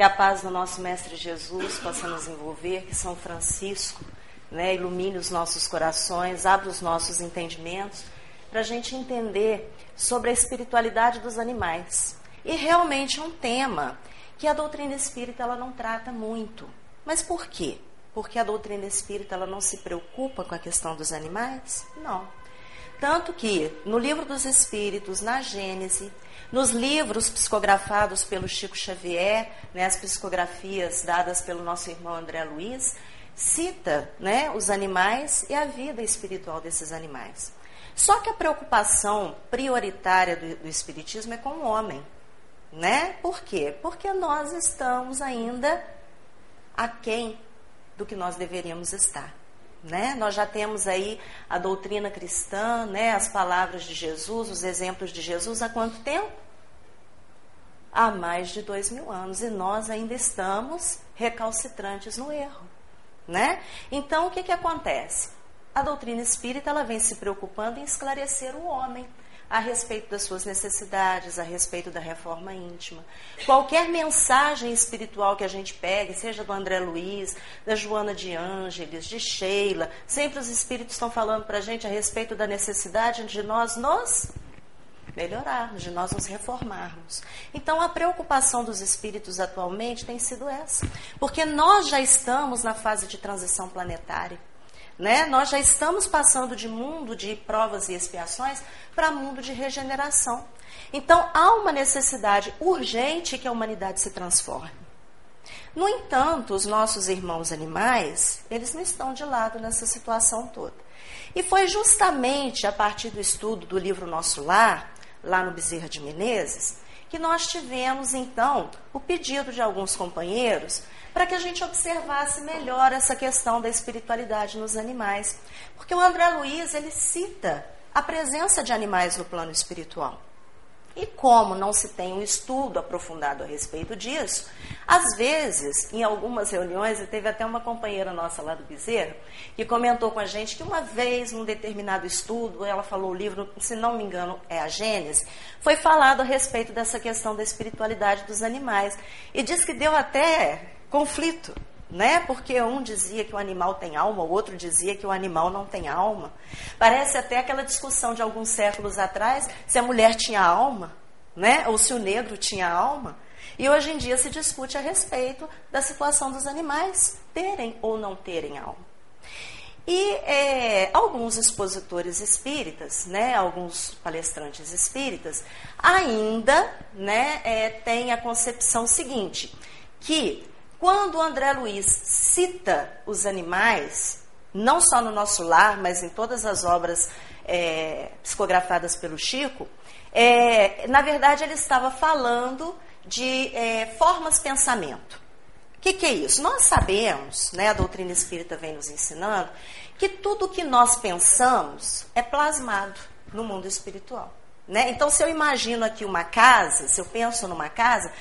Que a paz do nosso Mestre Jesus possa nos envolver, que São Francisco né, ilumine os nossos corações, abra os nossos entendimentos, para a gente entender sobre a espiritualidade dos animais. E realmente é um tema que a doutrina espírita ela não trata muito. Mas por quê? Porque a doutrina espírita ela não se preocupa com a questão dos animais? Não. Tanto que no livro dos Espíritos, na Gênese, nos livros psicografados pelo Chico Xavier, né, as psicografias dadas pelo nosso irmão André Luiz, cita né, os animais e a vida espiritual desses animais. Só que a preocupação prioritária do, do Espiritismo é com o homem. Né? Por quê? Porque nós estamos ainda aquém do que nós deveríamos estar. Né? Nós já temos aí a doutrina cristã, né? as palavras de Jesus, os exemplos de Jesus há quanto tempo? Há mais de dois mil anos. E nós ainda estamos recalcitrantes no erro. Né? Então, o que, que acontece? A doutrina espírita ela vem se preocupando em esclarecer o homem a respeito das suas necessidades, a respeito da reforma íntima. Qualquer mensagem espiritual que a gente pegue, seja do André Luiz, da Joana de Ângeles, de Sheila, sempre os espíritos estão falando para a gente a respeito da necessidade de nós nos melhorarmos, de nós nos reformarmos. Então, a preocupação dos espíritos atualmente tem sido essa, porque nós já estamos na fase de transição planetária. Né? Nós já estamos passando de mundo de provas e expiações para mundo de regeneração. Então, há uma necessidade urgente que a humanidade se transforme. No entanto, os nossos irmãos animais, eles não estão de lado nessa situação toda. E foi justamente a partir do estudo do livro Nosso Lar, lá no Bezerra de Menezes, que nós tivemos então o pedido de alguns companheiros para que a gente observasse melhor essa questão da espiritualidade nos animais. Porque o André Luiz, ele cita a presença de animais no plano espiritual. E como não se tem um estudo aprofundado a respeito disso, às vezes, em algumas reuniões, e teve até uma companheira nossa lá do Bezerro, que comentou com a gente que uma vez, num determinado estudo, ela falou o livro, se não me engano, é a Gênesis, foi falado a respeito dessa questão da espiritualidade dos animais. E diz que deu até conflito, né? Porque um dizia que o animal tem alma, o outro dizia que o animal não tem alma. Parece até aquela discussão de alguns séculos atrás se a mulher tinha alma, né? Ou se o negro tinha alma. E hoje em dia se discute a respeito da situação dos animais terem ou não terem alma. E é, alguns expositores espíritas, né, alguns palestrantes espíritas, ainda né, é, têm a concepção seguinte, que quando André Luiz cita os animais, não só no nosso lar, mas em todas as obras é, psicografadas pelo Chico, é, na verdade ele estava falando de é, formas de pensamento. O que, que, é isso? Nós sabemos, né, a doutrina espírita vem nos ensinando, que tudo que nós pensamos é plasmado no mundo espiritual. Né? Então, se eu imagino aqui uma casa, se eu penso numa casa,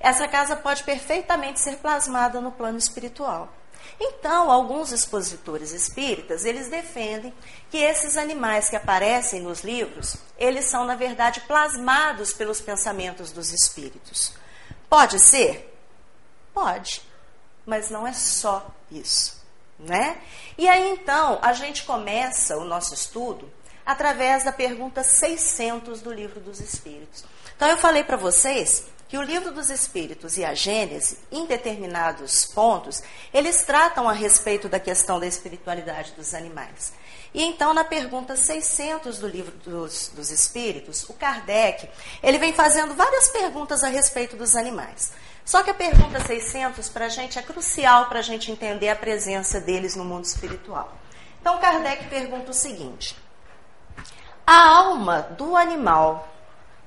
essa casa pode perfeitamente ser plasmada no plano espiritual. Então, alguns expositores espíritas, eles defendem que esses animais que aparecem nos livros, eles são, na verdade, plasmados pelos pensamentos dos espíritos. Pode ser? Pode, mas não é só isso, né? E aí, então, a gente começa o nosso estudo através da pergunta 600 do Livro dos Espíritos. Então, eu falei para vocês que o livro dos Espíritos e a Gênese, em determinados pontos, eles tratam a respeito da questão da espiritualidade dos animais. E então, na pergunta 600 do livro dos, dos Espíritos, o Kardec, ele vem fazendo várias perguntas a respeito dos animais. Só que a pergunta 600, para a gente, é crucial para a gente entender a presença deles no mundo espiritual. Então, Kardec pergunta o seguinte: A alma do animal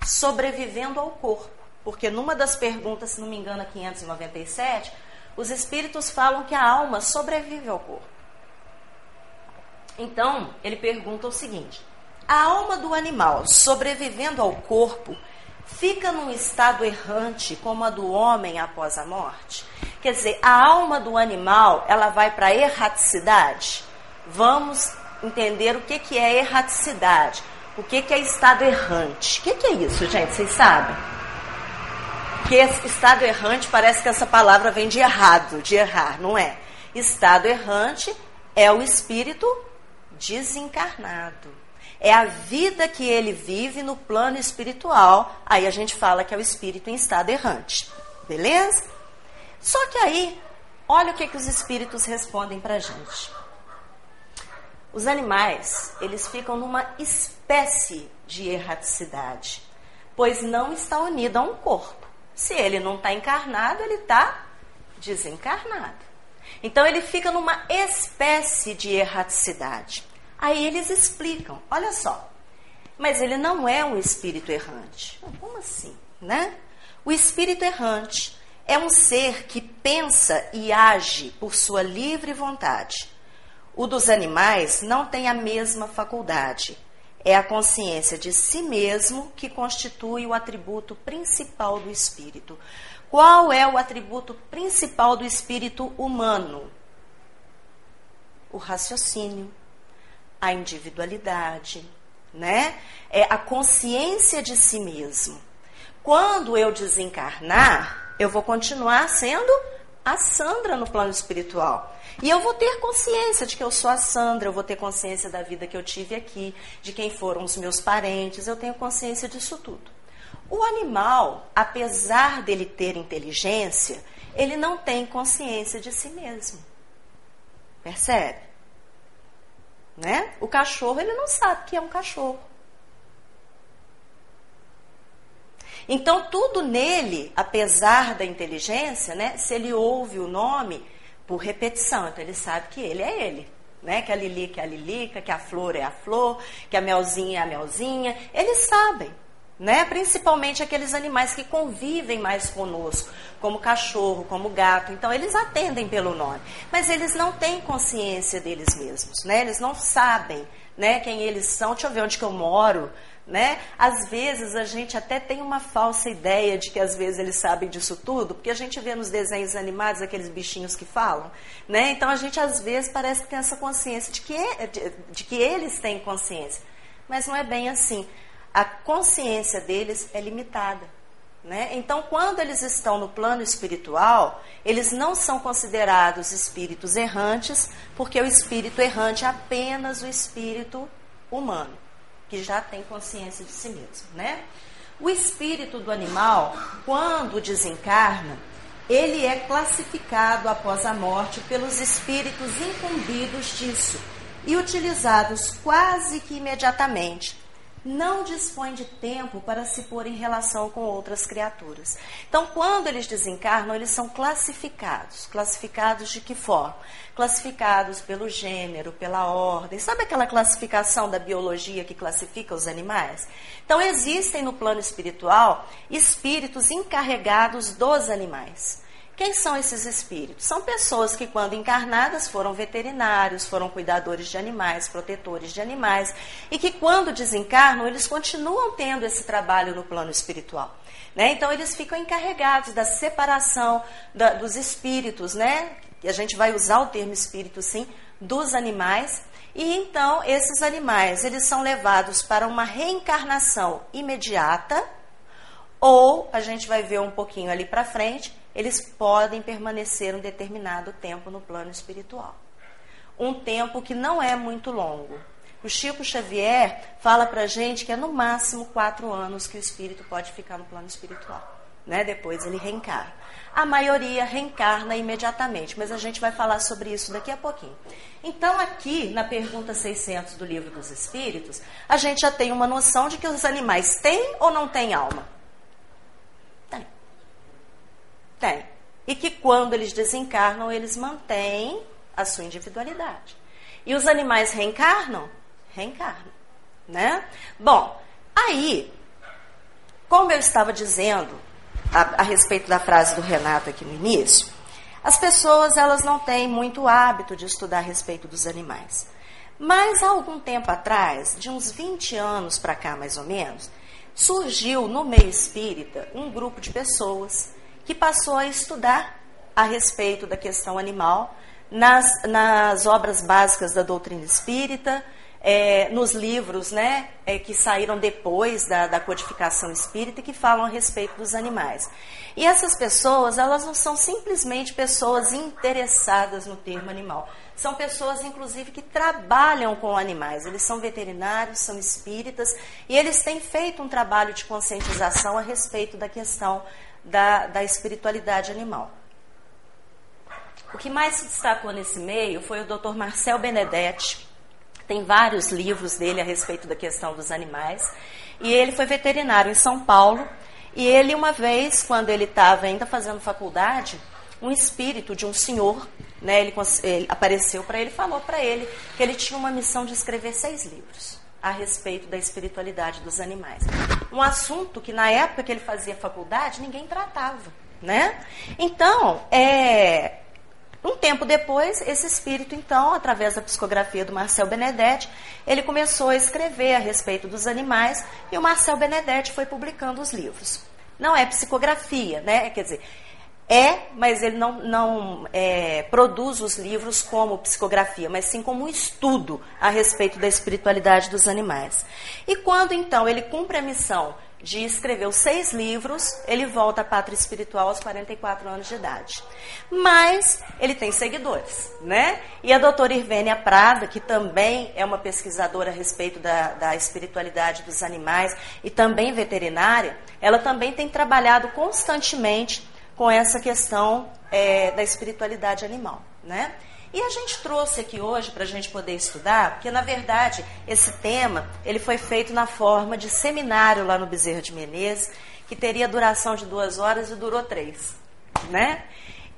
sobrevivendo ao corpo porque numa das perguntas, se não me engano, a 597, os espíritos falam que a alma sobrevive ao corpo. Então, ele pergunta o seguinte: a alma do animal sobrevivendo ao corpo fica num estado errante como a do homem após a morte? Quer dizer, a alma do animal, ela vai para a erraticidade? Vamos entender o que, que é erraticidade. O que, que é estado errante? O que, que é isso, gente? Vocês sabem? Porque estado errante parece que essa palavra vem de errado, de errar, não é? Estado errante é o espírito desencarnado. É a vida que ele vive no plano espiritual. Aí a gente fala que é o espírito em estado errante. Beleza? Só que aí, olha o que, que os espíritos respondem para gente. Os animais, eles ficam numa espécie de erraticidade, pois não está unido a um corpo. Se ele não está encarnado, ele está desencarnado. Então ele fica numa espécie de erraticidade. Aí eles explicam, olha só, mas ele não é um espírito errante. Como assim, né? O espírito errante é um ser que pensa e age por sua livre vontade. O dos animais não tem a mesma faculdade. É a consciência de si mesmo que constitui o atributo principal do espírito. Qual é o atributo principal do espírito humano? O raciocínio, a individualidade, né? É a consciência de si mesmo. Quando eu desencarnar, eu vou continuar sendo a Sandra no plano espiritual. E eu vou ter consciência de que eu sou a Sandra, eu vou ter consciência da vida que eu tive aqui, de quem foram os meus parentes, eu tenho consciência disso tudo. O animal, apesar dele ter inteligência, ele não tem consciência de si mesmo. Percebe? Né? O cachorro, ele não sabe que é um cachorro. Então, tudo nele, apesar da inteligência, né, se ele ouve o nome por repetição, então ele sabe que ele é ele. Né? Que a lilica é a lilica, que a flor é a flor, que a melzinha é a melzinha. Eles sabem. Né? Principalmente aqueles animais que convivem mais conosco, como cachorro, como gato. Então eles atendem pelo nome, mas eles não têm consciência deles mesmos, né? Eles não sabem, né, quem eles são. Deixa eu ver onde que eu moro, né? Às vezes a gente até tem uma falsa ideia de que às vezes eles sabem disso tudo, porque a gente vê nos desenhos animados aqueles bichinhos que falam, né? Então a gente às vezes parece que tem essa consciência de que, de, de que eles têm consciência, mas não é bem assim. A consciência deles é limitada. Né? Então, quando eles estão no plano espiritual, eles não são considerados espíritos errantes, porque o espírito errante é apenas o espírito humano que já tem consciência de si mesmo, né? O espírito do animal, quando desencarna, ele é classificado após a morte pelos espíritos incumbidos disso e utilizados quase que imediatamente não dispõe de tempo para se pôr em relação com outras criaturas. Então, quando eles desencarnam, eles são classificados. Classificados de que forma? Classificados pelo gênero, pela ordem. Sabe aquela classificação da biologia que classifica os animais? Então, existem no plano espiritual espíritos encarregados dos animais. Quem são esses espíritos? São pessoas que, quando encarnadas, foram veterinários, foram cuidadores de animais, protetores de animais, e que, quando desencarnam, eles continuam tendo esse trabalho no plano espiritual. Né? Então, eles ficam encarregados da separação da, dos espíritos, né? e a gente vai usar o termo espírito, sim, dos animais. E então, esses animais, eles são levados para uma reencarnação imediata, ou a gente vai ver um pouquinho ali para frente, eles podem permanecer um determinado tempo no plano espiritual. Um tempo que não é muito longo. O Chico Xavier fala para gente que é no máximo quatro anos que o espírito pode ficar no plano espiritual. Né? Depois ele reencarna. A maioria reencarna imediatamente, mas a gente vai falar sobre isso daqui a pouquinho. Então, aqui na pergunta 600 do Livro dos Espíritos, a gente já tem uma noção de que os animais têm ou não têm alma. Tem. E que quando eles desencarnam, eles mantêm a sua individualidade. E os animais reencarnam? Reencarnam. Né? Bom, aí, como eu estava dizendo a, a respeito da frase do Renato aqui no início, as pessoas elas não têm muito hábito de estudar a respeito dos animais. Mas há algum tempo atrás, de uns 20 anos para cá mais ou menos, surgiu no meio espírita um grupo de pessoas que passou a estudar a respeito da questão animal nas, nas obras básicas da doutrina espírita, é, nos livros né, é, que saíram depois da, da codificação espírita que falam a respeito dos animais. E essas pessoas, elas não são simplesmente pessoas interessadas no termo animal. São pessoas, inclusive, que trabalham com animais. Eles são veterinários, são espíritas e eles têm feito um trabalho de conscientização a respeito da questão da, da espiritualidade animal. O que mais se destacou nesse meio foi o Dr. Marcel Benedetti. Tem vários livros dele a respeito da questão dos animais. E ele foi veterinário em São Paulo. E ele, uma vez, quando ele estava ainda fazendo faculdade, um espírito de um senhor, né, ele, ele apareceu para ele e falou para ele que ele tinha uma missão de escrever seis livros a respeito da espiritualidade dos animais. Um assunto que na época que ele fazia faculdade ninguém tratava, né? Então, é, um tempo depois, esse espírito, então, através da psicografia do Marcel Benedetti, ele começou a escrever a respeito dos animais e o Marcel Benedetti foi publicando os livros. Não é psicografia, né? Quer dizer, é, mas ele não, não é, produz os livros como psicografia, mas sim como um estudo a respeito da espiritualidade dos animais. E quando então ele cumpre a missão de escrever os seis livros, ele volta à pátria espiritual aos 44 anos de idade. Mas ele tem seguidores, né? E a doutora Irvênia Prada, que também é uma pesquisadora a respeito da, da espiritualidade dos animais e também veterinária, ela também tem trabalhado constantemente com essa questão é, da espiritualidade animal, né? E a gente trouxe aqui hoje para a gente poder estudar, porque na verdade esse tema ele foi feito na forma de seminário lá no Bezerra de Menezes, que teria duração de duas horas e durou três, né?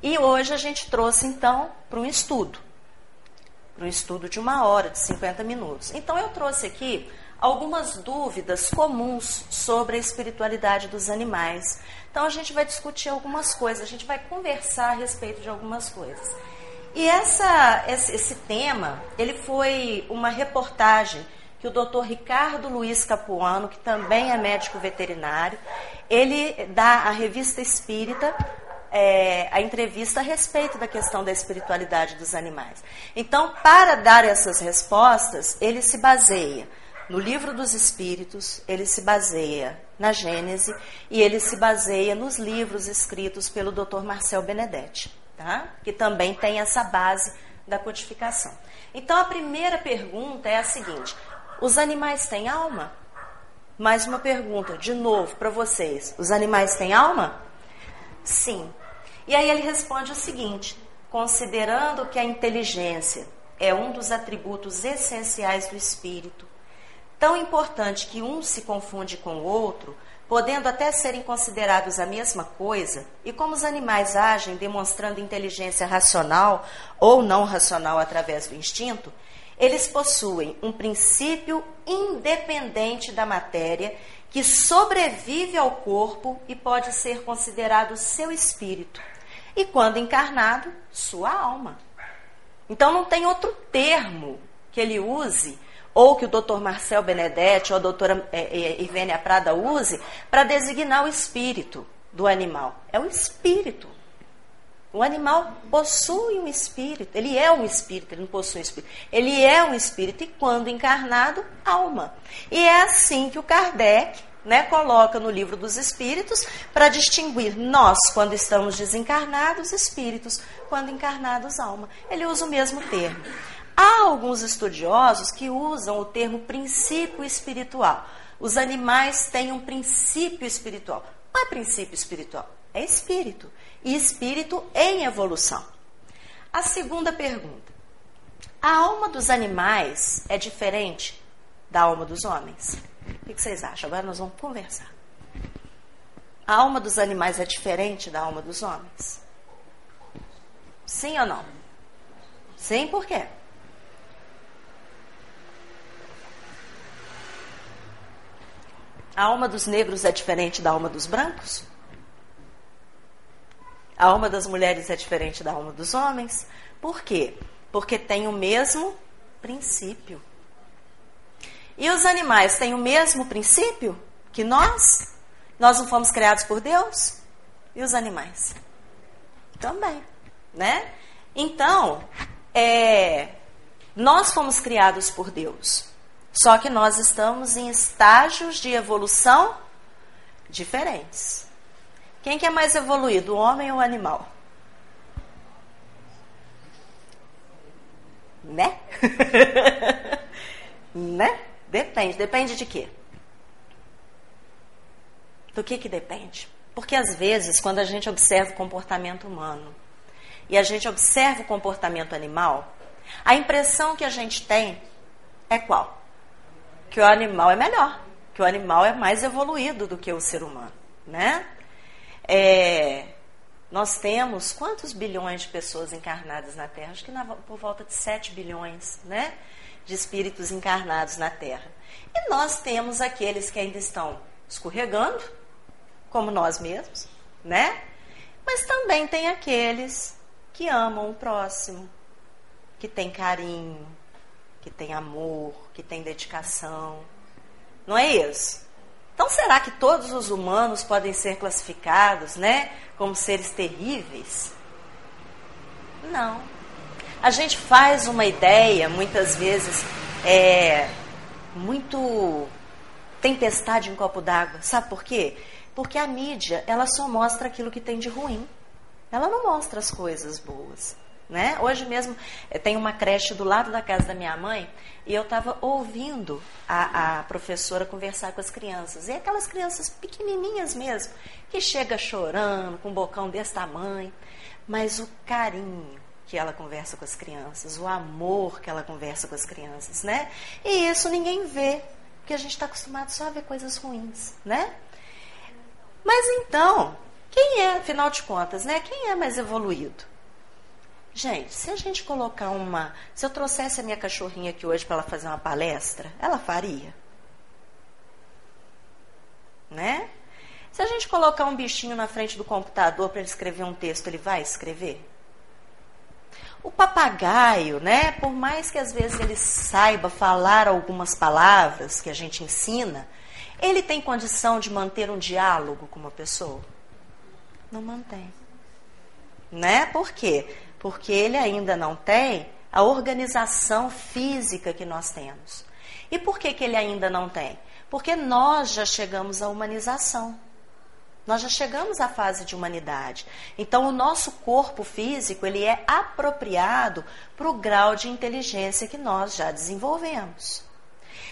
E hoje a gente trouxe então para um estudo, para um estudo de uma hora, de 50 minutos. Então eu trouxe aqui algumas dúvidas comuns sobre a espiritualidade dos animais. Então a gente vai discutir algumas coisas, a gente vai conversar a respeito de algumas coisas. E essa, esse, tema, ele foi uma reportagem que o Dr. Ricardo Luiz Capuano, que também é médico veterinário, ele dá à revista Espírita é, a entrevista a respeito da questão da espiritualidade dos animais. Então, para dar essas respostas, ele se baseia no livro dos Espíritos, ele se baseia na Gênese e ele se baseia nos livros escritos pelo Dr. Marcel Benedetti tá? que também tem essa base da codificação. Então a primeira pergunta é a seguinte: os animais têm alma? Mais uma pergunta, de novo, para vocês: os animais têm alma? Sim. E aí ele responde o seguinte: considerando que a inteligência é um dos atributos essenciais do espírito, tão importante que um se confunde com o outro, podendo até serem considerados a mesma coisa, e como os animais agem demonstrando inteligência racional ou não racional através do instinto, eles possuem um princípio independente da matéria que sobrevive ao corpo e pode ser considerado seu espírito, e quando encarnado, sua alma. Então não tem outro termo que ele use ou que o doutor Marcel Benedetti ou a doutora é, é, Ivênia Prada use para designar o espírito do animal. É o espírito. O animal possui um espírito, ele é um espírito, ele não possui um espírito. Ele é um espírito e, quando encarnado, alma. E é assim que o Kardec né, coloca no livro dos espíritos para distinguir nós, quando estamos desencarnados, espíritos, quando encarnados, alma. Ele usa o mesmo termo. Há alguns estudiosos que usam o termo princípio espiritual. Os animais têm um princípio espiritual. Não é princípio espiritual, é espírito. E espírito em evolução. A segunda pergunta: a alma dos animais é diferente da alma dos homens? O que vocês acham? Agora nós vamos conversar. A alma dos animais é diferente da alma dos homens? Sim ou não? Sim, por quê? A alma dos negros é diferente da alma dos brancos? A alma das mulheres é diferente da alma dos homens? Por quê? Porque tem o mesmo princípio. E os animais têm o mesmo princípio que nós? Nós não fomos criados por Deus? E os animais? Também, né? Então, é, nós fomos criados por Deus. Só que nós estamos em estágios de evolução diferentes. Quem que é mais evoluído, o homem ou o animal? Né? né? Depende. Depende de quê? Do que que depende? Porque às vezes, quando a gente observa o comportamento humano e a gente observa o comportamento animal, a impressão que a gente tem é qual? Que o animal é melhor, que o animal é mais evoluído do que o ser humano, né? É, nós temos quantos bilhões de pessoas encarnadas na Terra? Acho que na, por volta de 7 bilhões, né? De espíritos encarnados na Terra. E nós temos aqueles que ainda estão escorregando, como nós mesmos, né? Mas também tem aqueles que amam o próximo, que tem carinho, que tem amor, que tem dedicação. Não é isso? Então, será que todos os humanos podem ser classificados, né, como seres terríveis? Não. A gente faz uma ideia, muitas vezes, é, muito tempestade em copo d'água. Sabe por quê? Porque a mídia, ela só mostra aquilo que tem de ruim. Ela não mostra as coisas boas. Né? Hoje mesmo eh, tem uma creche do lado da casa da minha mãe e eu estava ouvindo a, a, professora conversar com as crianças. E aquelas crianças pequenininhas mesmo, que chega chorando, com um bocão desse tamanho. Mas o carinho que ela conversa com as crianças, o amor que ela conversa com as crianças, né? E isso ninguém vê, porque a gente está acostumado só a ver coisas ruins, né? Mas então, quem é, afinal de contas, né? Quem é mais evoluído? Gente, se a gente colocar uma. Se eu trouxesse a minha cachorrinha aqui hoje para ela fazer uma palestra, ela faria? Né? Se a gente colocar um bichinho na frente do computador para ele escrever um texto, ele vai escrever? O papagaio, né? Por mais que às vezes ele saiba falar algumas palavras que a gente ensina, ele tem condição de manter um diálogo com uma pessoa? Não mantém. Né? Por quê? Porque ele ainda não tem a organização física que nós temos. E por que, que ele ainda não tem? Porque nós já chegamos à humanização. Nós já chegamos à fase de humanidade. Então, o nosso corpo físico ele é apropriado para o grau de inteligência que nós já desenvolvemos.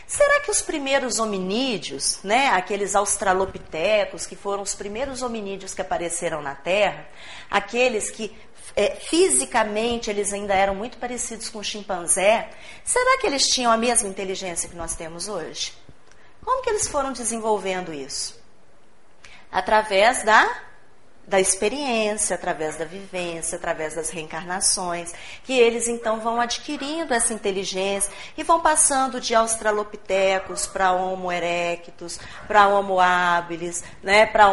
Será que os primeiros hominídeos, né, aqueles australopitecos, que foram os primeiros hominídeos que apareceram na Terra, aqueles que é, fisicamente eles ainda eram muito parecidos com o chimpanzé, será que eles tinham a mesma inteligência que nós temos hoje? Como que eles foram desenvolvendo isso? Através da da experiência, através da vivência, através das reencarnações, que eles então vão adquirindo essa inteligência e vão passando de australopitecos para Homo erectus, para Homo habilis, né, para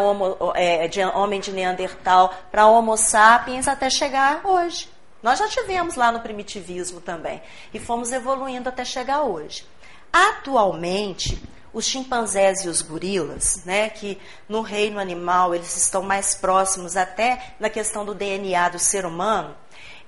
é, de, homem de Neandertal, para Homo sapiens, até chegar hoje. Nós já tivemos lá no primitivismo também e fomos evoluindo até chegar hoje. Atualmente, os chimpanzés e os gorilas, né, que no reino animal eles estão mais próximos até na questão do DNA do ser humano,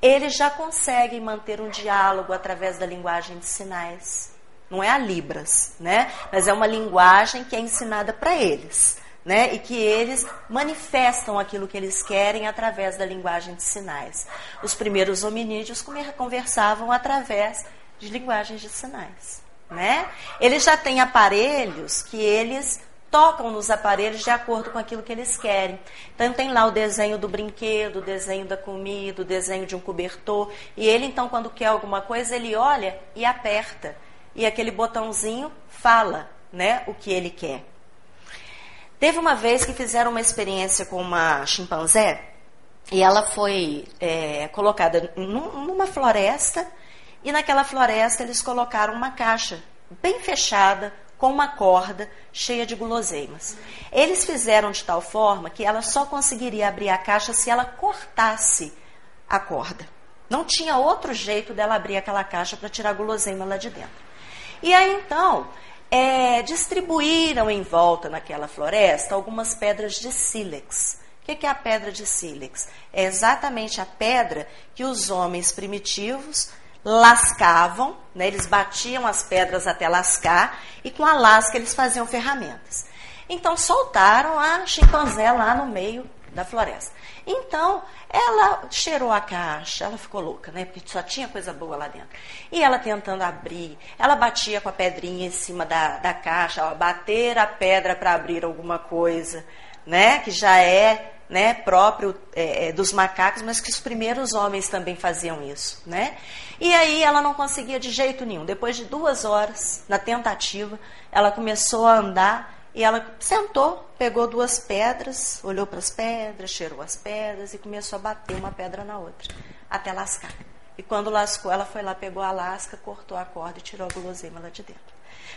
eles já conseguem manter um diálogo através da linguagem de sinais. Não é a Libras, né? Mas é uma linguagem que é ensinada para eles, né? E que eles manifestam aquilo que eles querem através da linguagem de sinais. Os primeiros hominídeos conversavam através de linguagens de sinais né? Eles já têm aparelhos que eles tocam nos aparelhos de acordo com aquilo que eles querem. Então tem lá o desenho do brinquedo, o desenho da comida, o desenho de um cobertor, e ele então quando quer alguma coisa, ele olha e aperta. E aquele botãozinho fala, né, o que ele quer. Teve uma vez que fizeram uma experiência com uma chimpanzé e ela foi é, colocada numa floresta e naquela floresta eles colocaram uma caixa bem fechada, com uma corda cheia de guloseimas. Eles fizeram de tal forma que ela só conseguiria abrir a caixa se ela cortasse a corda. Não tinha outro jeito dela abrir aquela caixa para tirar a guloseima lá de dentro. E aí então, é, distribuíram em volta naquela floresta algumas pedras de sílex. O que é a pedra de sílex? É exatamente a pedra que os homens primitivos lascavam, né, eles batiam as pedras até lascar e com a lasca eles faziam ferramentas. Então soltaram a chimpanzé lá no meio da floresta. Então, ela cheirou a caixa, ela ficou louca, né? Porque só tinha coisa boa lá dentro. E ela tentando abrir, ela batia com a pedrinha em cima da, da caixa, ó, bater a pedra para abrir alguma coisa, né? Que já é né, próprio é, é, dos macacos, mas que os primeiros homens também faziam isso, né? E aí ela não conseguia de jeito nenhum. Depois de duas horas na tentativa, ela começou a andar e ela sentou, pegou duas pedras, olhou para as pedras, cheirou as pedras e começou a bater uma pedra na outra, até lascar. E quando lascou, ela foi lá, pegou a lasca, cortou a corda e tirou a guloseima lá de dentro.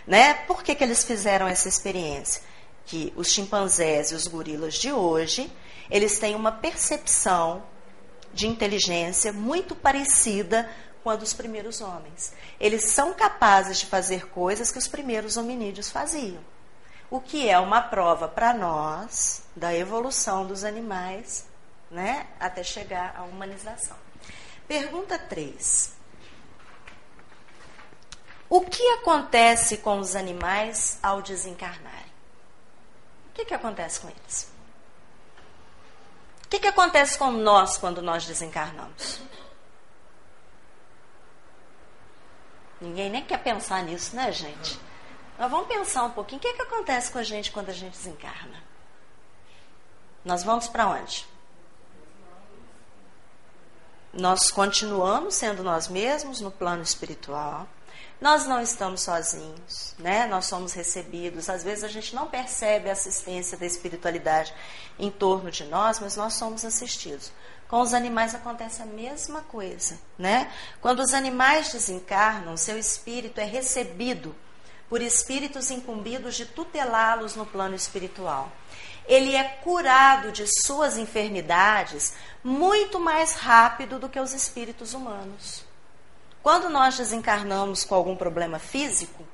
Né? Por que, que eles fizeram essa experiência? Que os chimpanzés e os gorilas de hoje, eles têm uma percepção de inteligência muito parecida com a dos primeiros homens. Eles são capazes de fazer coisas que os primeiros hominídeos faziam o que é uma prova para nós da evolução dos animais, né, até chegar à humanização. Pergunta 3. O que acontece com os animais ao desencarnarem? O que, que acontece com eles? Que, que acontece com nós quando nós desencarnamos? Ninguém nem quer pensar nisso, né, gente? Mas vamos pensar um pouquinho. O que, é que acontece com a gente quando a gente desencarna? Nós vamos para onde? Nós continuamos sendo nós mesmos no plano espiritual. Nós não estamos sozinhos, né? Nós somos recebidos. Às vezes a gente não percebe a assistência da espiritualidade em torno de nós, mas nós somos assistidos. Com os animais acontece a mesma coisa, né? Quando os animais desencarnam, seu espírito é recebido por espíritos incumbidos de tutelá-los no plano espiritual. Ele é curado de suas enfermidades muito mais rápido do que os espíritos humanos. Quando nós desencarnamos com algum problema físico,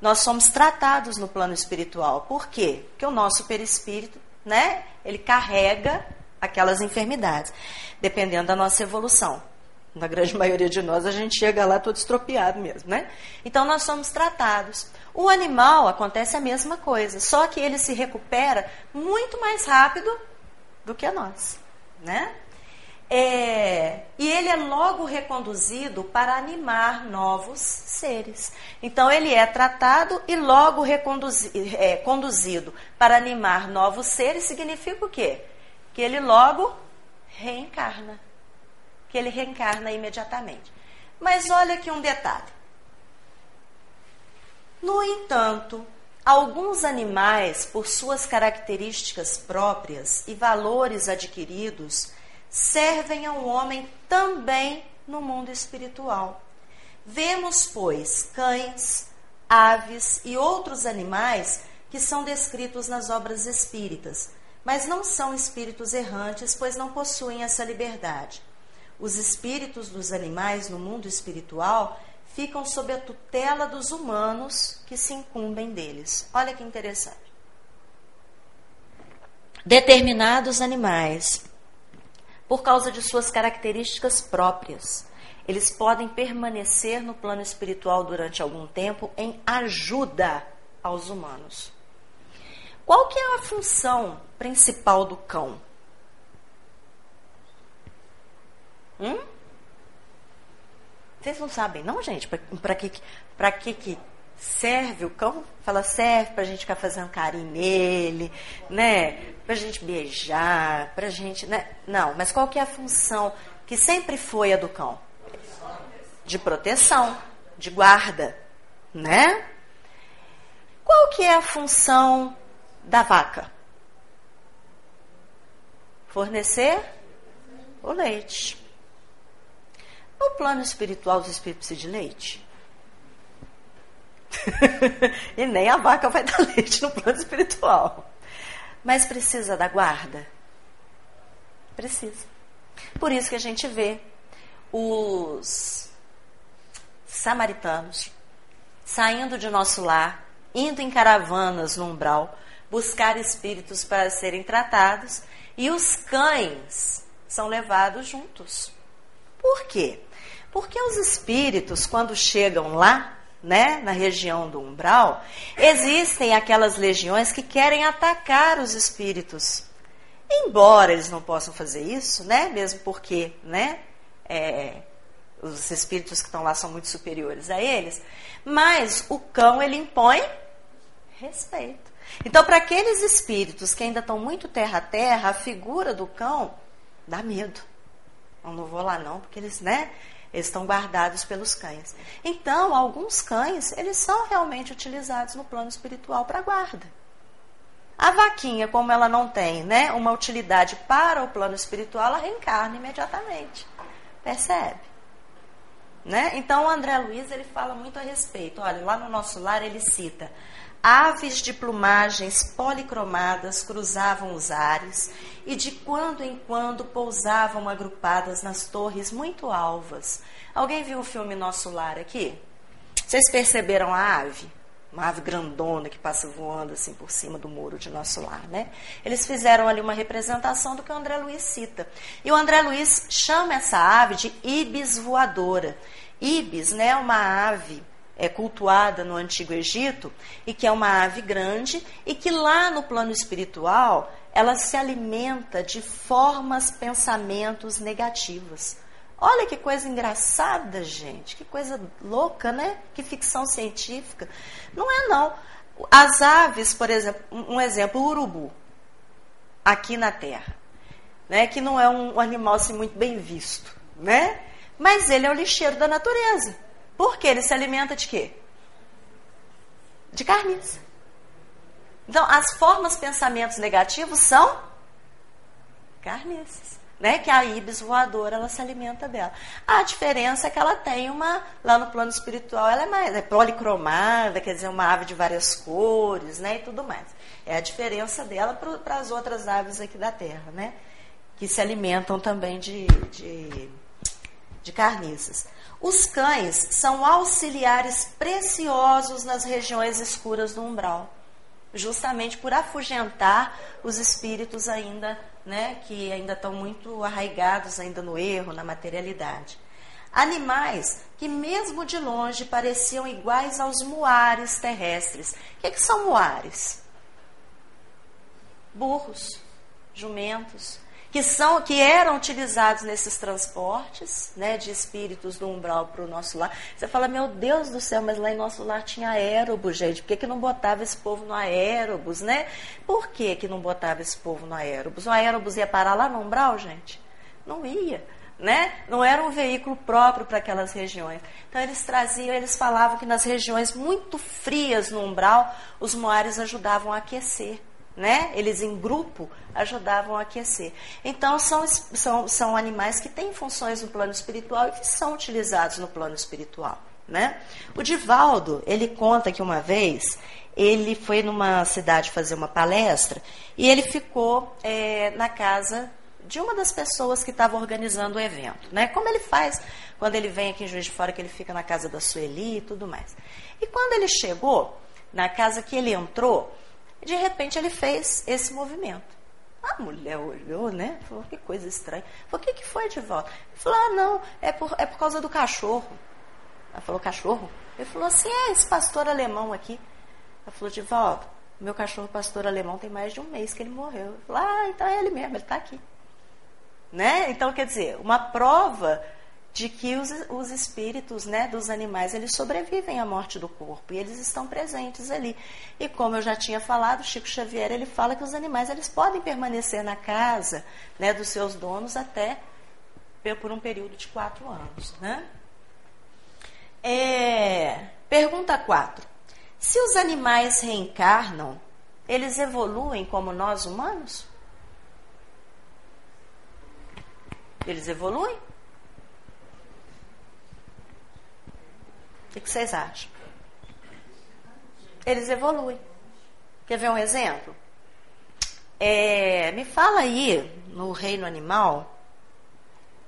nós somos tratados no plano espiritual. Por quê? Porque o nosso perispírito, né, ele carrega aquelas enfermidades, dependendo da nossa evolução na grande maioria de nós, a gente chega lá todo estropiado mesmo, né? Então nós somos tratados. O animal acontece a mesma coisa, só que ele se recupera muito mais rápido do que nós, né? É, e ele é logo reconduzido para animar novos seres. Então ele é tratado e logo reconduzi, é, conduzido para animar novos seres significa o quê? Que ele logo reencarna que ele reencarna imediatamente. Mas olha aqui um detalhe. No entanto, alguns animais, por suas características próprias e valores adquiridos, servem ao homem também no mundo espiritual. Vemos, pois, cães, aves e outros animais que são descritos nas obras espíritas, mas não são espíritos errantes, pois não possuem essa liberdade os espíritos dos animais no mundo espiritual ficam sob a tutela dos humanos que se incumbem deles. Olha que interessante. Determinados animais, por causa de suas características próprias, eles podem permanecer no plano espiritual durante algum tempo em ajuda aos humanos. Qual que é a função principal do cão? Hum? Vocês não sabem, não, gente? Para que, que, que serve o cão? Fala, serve para a gente ficar fazendo carinho nele, né? Para a gente beijar, para a gente. Né? Não, mas qual que é a função que sempre foi a do cão? De proteção, de guarda, né? Qual que é a função da vaca? Fornecer o leite. No plano espiritual, os espíritos precisam de leite? e nem a vaca vai dar leite no plano espiritual. Mas precisa da guarda? Precisa. Por isso que a gente vê os samaritanos saindo de nosso lar, indo em caravanas no umbral, buscar espíritos para serem tratados, e os cães são levados juntos. Por quê? Porque os espíritos, quando chegam lá, né, na região do umbral, existem aquelas legiões que querem atacar os espíritos. Embora eles não possam fazer isso, né, mesmo porque, né, é, os espíritos que estão lá são muito superiores a eles, mas o cão ele impõe respeito. Então, para aqueles espíritos que ainda estão muito terra a terra, a figura do cão dá medo. Eu não vou lá não, porque eles, né, eles estão guardados pelos cães. Então, alguns cães, eles são realmente utilizados no plano espiritual para guarda. A vaquinha, como ela não tem né, uma utilidade para o plano espiritual, ela reencarna imediatamente. Percebe? Né? Então, o André Luiz ele fala muito a respeito. Olha, lá no nosso lar ele cita Aves de plumagens policromadas cruzavam os ares e de quando em quando pousavam agrupadas nas torres muito alvas. Alguém viu o filme Nosso Lar aqui? Vocês perceberam a ave? Uma ave grandona que passa voando assim por cima do muro de Nosso Lar, né? Eles fizeram ali uma representação do que o André Luiz cita. E o André Luiz chama essa ave de ibis voadora. Ibis, né, é uma ave é, cultuada no Antigo Egito e que é uma ave grande e que lá no plano espiritual ela se alimenta de formas, pensamentos negativas. Olha que coisa engraçada, gente, que coisa louca, né? Que ficção científica. Não é não. As aves, por exemplo, um exemplo, o urubu, aqui na Terra, né? Que não é um animal assim muito bem visto, né? Mas ele é o lixeiro da natureza. Porque ele se alimenta de quê? De carniça. Então, as formas, pensamentos negativos são carniças. Né, que a ibis voadora ela se alimenta dela. A diferença é que ela tem uma lá no plano espiritual ela é mais é policromada, quer dizer uma ave de várias cores, né, e tudo mais. É a diferença dela para as outras aves aqui da Terra, né, que se alimentam também de, de, de carniças. Os cães são auxiliares preciosos nas regiões escuras do umbral, justamente por afugentar os espíritos ainda, né, que ainda estão muito arraigados ainda no erro, na materialidade. Animais que mesmo de longe pareciam iguais aos muares terrestres. O que, que são muares? Burros, jumentos, que são que eram utilizados nesses transportes, né, de espíritos do umbral para o nosso lar. Você fala, meu Deus do céu, mas lá em nosso lar tinha aérobus, gente. Por que, que não botava esse povo no aérobus, né? Por que, que não botava esse povo no aérobus? O aérobus ia parar lá no umbral, gente? Não ia. Né? Não era um veículo próprio para aquelas regiões. Então eles traziam, eles falavam que nas regiões muito frias no umbral, os moares ajudavam a aquecer né? Eles em grupo ajudavam a aquecer. Então são, são, são animais que têm funções no plano espiritual e que são utilizados no plano espiritual, né? O Divaldo, ele conta que uma vez ele foi numa cidade fazer uma palestra e ele ficou é, na casa de uma das pessoas que estava organizando o evento, né? Como ele faz quando ele vem aqui em Juiz de Fora, que ele fica na casa da Sueli e tudo mais. E quando ele chegou na casa que ele entrou, de repente ele fez esse movimento. A mulher olhou, né? Falou, que coisa estranha. Falou, o que, que foi de volta? Ele falou, ah, não, é por, é por causa do cachorro. Ela falou, cachorro? Ele falou assim, é esse pastor alemão aqui. Ela falou, de volta, meu cachorro pastor alemão tem mais de um mês que ele morreu. Falou, ah, então é ele mesmo, ele está aqui. Né? Então, quer dizer, uma prova de que os, os espíritos né, dos animais eles sobrevivem à morte do corpo e eles estão presentes ali. E como eu já tinha falado, Chico Xavier ele fala que os animais eles podem permanecer na casa né, dos seus donos até por um período de quatro anos. Né? É, pergunta 4. Se os animais reencarnam, eles evoluem como nós humanos? Eles evoluem? O que vocês acham? Eles evoluem. Quer ver um exemplo? É, me fala aí, no reino animal,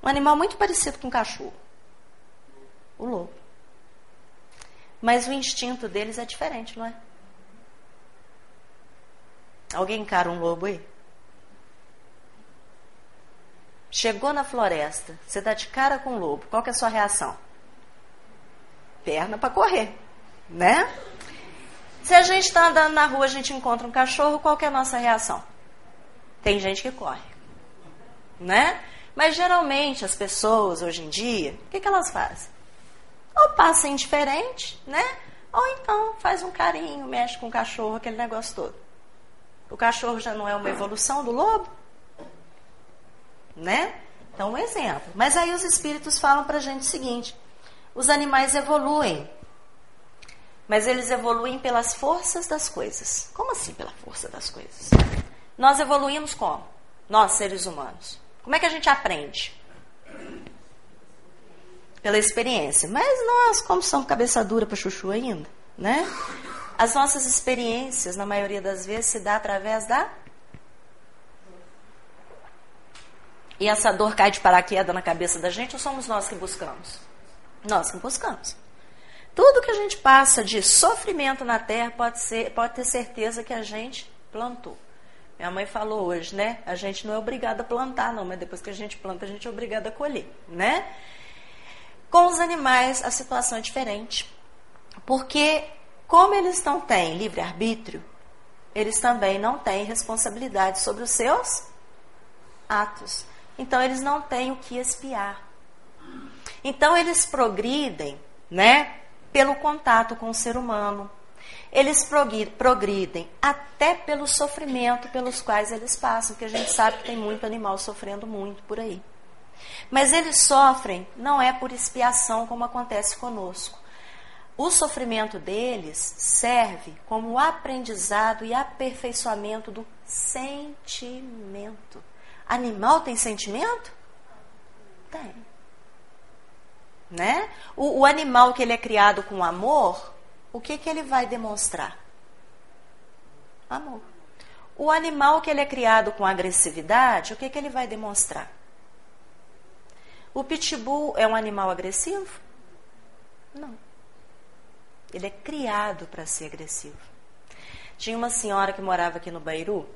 um animal muito parecido com um cachorro. O lobo. Mas o instinto deles é diferente, não é? Alguém encara um lobo aí? chegou na floresta, você está de cara com o lobo, qual que é a sua reação? Perna para correr, né? Se a gente está andando na rua, a gente encontra um cachorro, qual é a nossa reação? Tem gente que corre, né? Mas geralmente as pessoas hoje em dia, o que, que elas fazem? Ou passa indiferente, né? Ou então faz um carinho, mexe com o cachorro, aquele negócio todo. O cachorro já não é uma evolução do lobo? Né? Então, um exemplo. Mas aí os espíritos falam para a gente o seguinte: os animais evoluem, mas eles evoluem pelas forças das coisas. Como assim pela força das coisas? Nós evoluímos como? Nós, seres humanos. Como é que a gente aprende? Pela experiência. Mas nós, como somos cabeça dura para chuchu ainda, né? As nossas experiências, na maioria das vezes, se dá através da. E essa dor cai de paraquedas na cabeça da gente ou somos nós que buscamos? Nós que buscamos. Tudo que a gente passa de sofrimento na terra pode, ser, pode ter certeza que a gente plantou. Minha mãe falou hoje, né? A gente não é obrigado a plantar, não, mas depois que a gente planta, a gente é obrigado a colher, né? Com os animais, a situação é diferente. Porque como eles não têm livre-arbítrio, eles também não têm responsabilidade sobre os seus atos. Então, eles não têm o que espiar. Então, eles progridem, né, pelo contato com o ser humano. Eles progridem até pelo sofrimento pelos quais eles passam, porque a gente sabe que tem muito animal sofrendo muito por aí. Mas eles sofrem não é por expiação como acontece conosco. O sofrimento deles serve como aprendizado e aperfeiçoamento do sentimento. Animal tem sentimento? Tem. Né? O, o animal que ele é criado com amor, o que, que ele vai demonstrar? Amor. O animal que ele é criado com agressividade, o que, que ele vai demonstrar? O pitbull é um animal agressivo? Não. Ele é criado para ser agressivo. Tinha uma senhora que morava aqui no Bairu,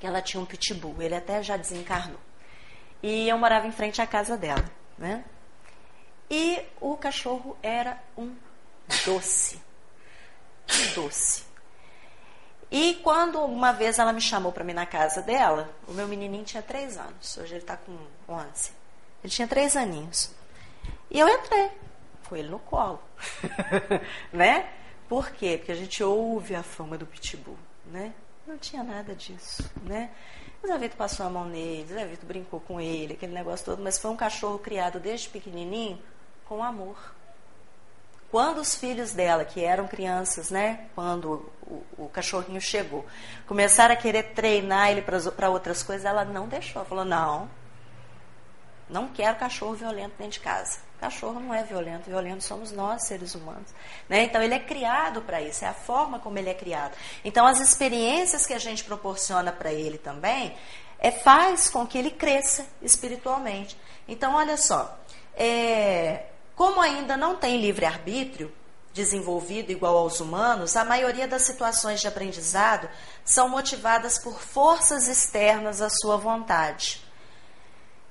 que ela tinha um pitbull, ele até já desencarnou. E eu morava em frente à casa dela, né? E o cachorro era um doce. Um doce. E quando uma vez ela me chamou para mim na casa dela, o meu menininho tinha três anos, hoje ele está com 11. Ele tinha três aninhos. E eu entrei com ele no colo. né? Por quê? Porque a gente ouve a fama do pitbull, né? Não tinha nada disso, né? O Zé Vitor passou a mão nele, o Zé Vitor brincou com ele, aquele negócio todo, mas foi um cachorro criado desde pequenininho com amor. Quando os filhos dela, que eram crianças, né, quando o, o cachorrinho chegou, começaram a querer treinar ele para outras coisas, ela não deixou. Falou: não, não quero cachorro violento dentro de casa. Cachorro não é violento, violento somos nós, seres humanos. Né? Então, ele é criado para isso, é a forma como ele é criado. Então, as experiências que a gente proporciona para ele também é, faz com que ele cresça espiritualmente. Então, olha só, é, como ainda não tem livre-arbítrio desenvolvido igual aos humanos, a maioria das situações de aprendizado são motivadas por forças externas à sua vontade.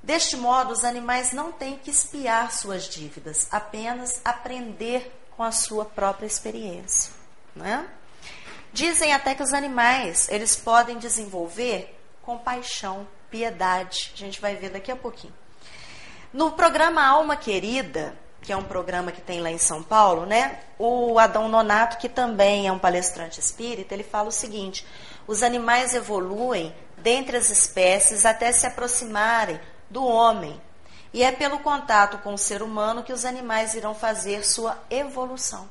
Deste modo, os animais não têm que espiar suas dívidas, apenas aprender com a sua própria experiência. Né? Dizem até que os animais eles podem desenvolver compaixão, piedade. A gente vai ver daqui a pouquinho. No programa Alma Querida, que é um programa que tem lá em São Paulo, né? O Adão Nonato, que também é um palestrante espírita, ele fala o seguinte: os animais evoluem dentre as espécies até se aproximarem do homem. E é pelo contato com o ser humano que os animais irão fazer sua evolução.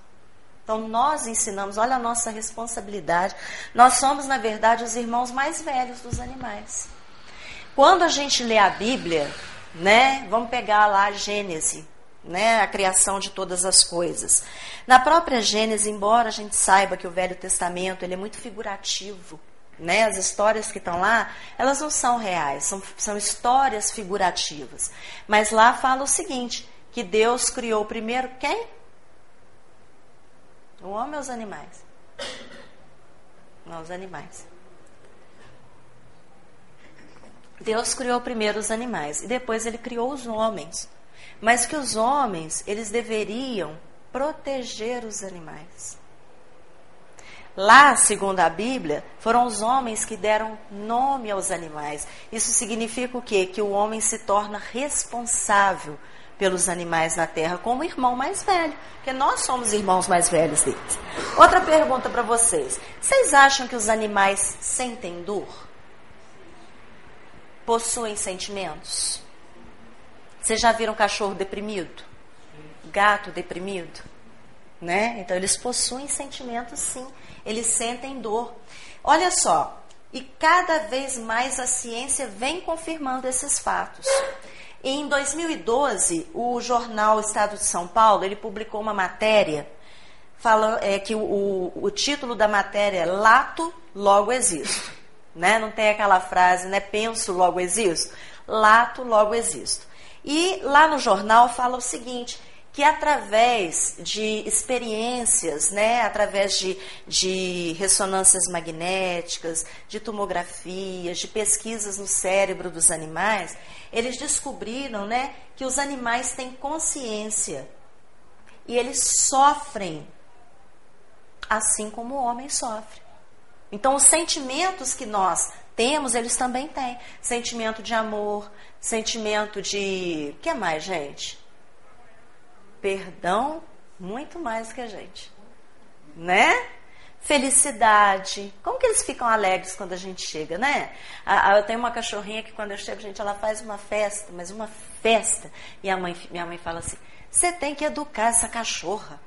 Então, nós ensinamos, olha a nossa responsabilidade. Nós somos, na verdade, os irmãos mais velhos dos animais. Quando a gente lê a Bíblia, né, vamos pegar lá a Gênese, né, a criação de todas as coisas. Na própria Gênese, embora a gente saiba que o Velho Testamento ele é muito figurativo, né? As histórias que estão lá, elas não são reais, são, são histórias figurativas. Mas lá fala o seguinte, que Deus criou primeiro quem? O homem ou os animais? Não, os animais. Deus criou primeiro os animais e depois ele criou os homens. Mas que os homens, eles deveriam proteger os animais. Lá, segundo a Bíblia, foram os homens que deram nome aos animais. Isso significa o quê? Que o homem se torna responsável pelos animais na terra como irmão mais velho, porque nós somos irmãos mais velhos deles. Outra pergunta para vocês: vocês acham que os animais sentem dor? Possuem sentimentos? Vocês já viram cachorro deprimido? Gato deprimido? Né? Então eles possuem sentimentos sim, eles sentem dor. Olha só, e cada vez mais a ciência vem confirmando esses fatos. Em 2012, o jornal Estado de São Paulo ele publicou uma matéria falando é, que o, o, o título da matéria é Lato, logo existo. Né? Não tem aquela frase, né? Penso, logo existo. Lato, logo existo. E lá no jornal fala o seguinte, que através de experiências, né, através de, de ressonâncias magnéticas, de tomografias, de pesquisas no cérebro dos animais, eles descobriram né, que os animais têm consciência e eles sofrem assim como o homem sofre. Então, os sentimentos que nós temos, eles também têm. Sentimento de amor, sentimento de. O que mais, gente? Perdão, muito mais que a gente. Né? felicidade. Como que eles ficam alegres quando a gente chega, né? eu tenho uma cachorrinha que quando eu chego, gente, ela faz uma festa, mas uma festa. E a mãe, minha mãe fala assim: você tem que educar essa cachorra.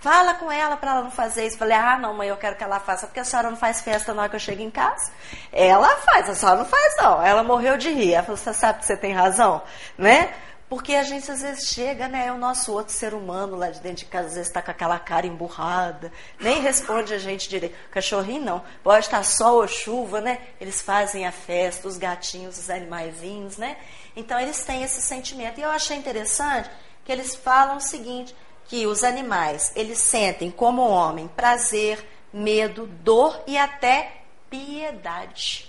Fala com ela para ela não fazer isso. Falei, ah, não, mãe, eu quero que ela faça, porque a senhora não faz festa na hora que eu chego em casa. Ela faz, a senhora não faz, não. Ela morreu de rir. Ela falou, você sabe que você tem razão, né? Porque a gente às vezes chega, né? É o nosso outro ser humano lá de dentro de casa, às vezes está com aquela cara emburrada, nem responde a gente direito. Cachorrinho não, pode estar sol ou chuva, né? Eles fazem a festa, os gatinhos, os animaizinhos, né? Então eles têm esse sentimento. E eu achei interessante que eles falam o seguinte: que os animais, eles sentem como homem prazer, medo, dor e até piedade.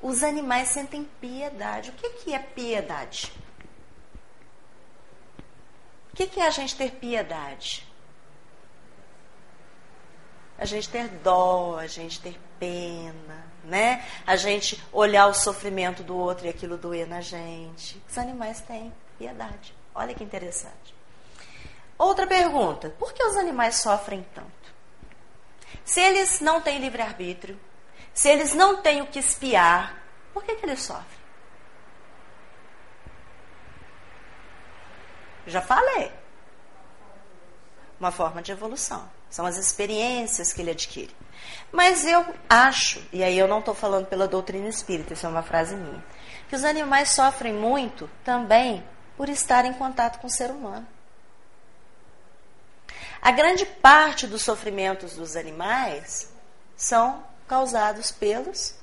Os animais sentem piedade. O que, que é piedade? O que, que é a gente ter piedade? A gente ter dó, a gente ter pena, né? A gente olhar o sofrimento do outro e aquilo doer na gente. Os animais têm piedade. Olha que interessante. Outra pergunta: por que os animais sofrem tanto? Se eles não têm livre-arbítrio, se eles não têm o que espiar, por que, que eles sofrem? Já falei. Uma forma de evolução. São as experiências que ele adquire. Mas eu acho, e aí eu não estou falando pela doutrina espírita, isso é uma frase minha, que os animais sofrem muito também por estar em contato com o ser humano. A grande parte dos sofrimentos dos animais são causados pelos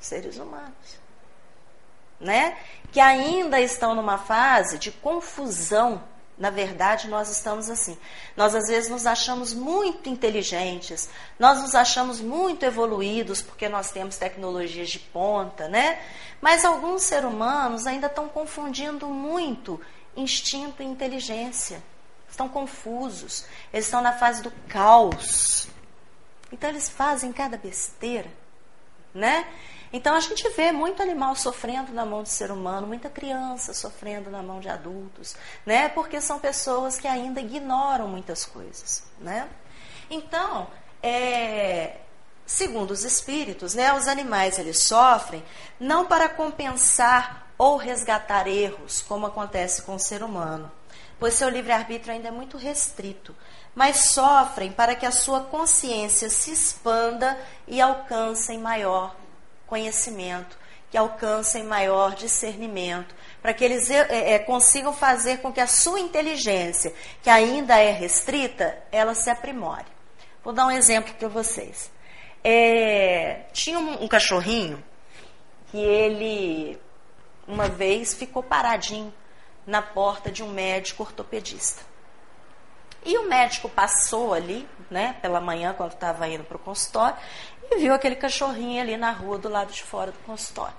seres humanos. Né? Que ainda estão numa fase de confusão. Na verdade, nós estamos assim. Nós às vezes nos achamos muito inteligentes, nós nos achamos muito evoluídos porque nós temos tecnologias de ponta, né? Mas alguns seres humanos ainda estão confundindo muito instinto e inteligência. Estão confusos, eles estão na fase do caos. Então eles fazem cada besteira, né? Então a gente vê muito animal sofrendo na mão de ser humano, muita criança sofrendo na mão de adultos, né? Porque são pessoas que ainda ignoram muitas coisas, né? Então, é, segundo os espíritos, né, os animais eles sofrem não para compensar ou resgatar erros, como acontece com o ser humano, pois seu livre-arbítrio ainda é muito restrito, mas sofrem para que a sua consciência se expanda e alcancem maior conhecimento, que alcancem maior discernimento, para que eles é, consigam fazer com que a sua inteligência, que ainda é restrita, ela se aprimore. Vou dar um exemplo para vocês. É, tinha um, um cachorrinho que ele, uma vez, ficou paradinho na porta de um médico ortopedista. E o médico passou ali, né, pela manhã, quando estava indo para o consultório, e viu aquele cachorrinho ali na rua do lado de fora do consultório.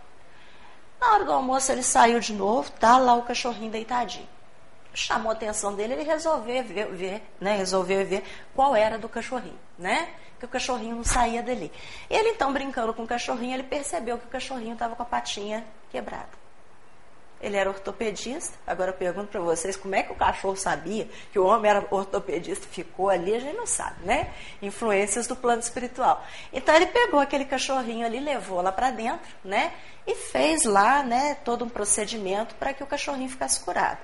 Na hora do almoço ele saiu de novo, tá lá o cachorrinho deitadinho. Chamou a atenção dele, ele resolveu ver, ver né, resolveu ver qual era do cachorrinho, né? Que o cachorrinho não saía dali. Ele então brincando com o cachorrinho, ele percebeu que o cachorrinho estava com a patinha quebrada. Ele era ortopedista. Agora eu pergunto para vocês como é que o cachorro sabia que o homem era ortopedista e ficou ali, a gente não sabe, né? Influências do plano espiritual. Então ele pegou aquele cachorrinho ali, levou lá para dentro, né? E fez lá, né, todo um procedimento para que o cachorrinho ficasse curado.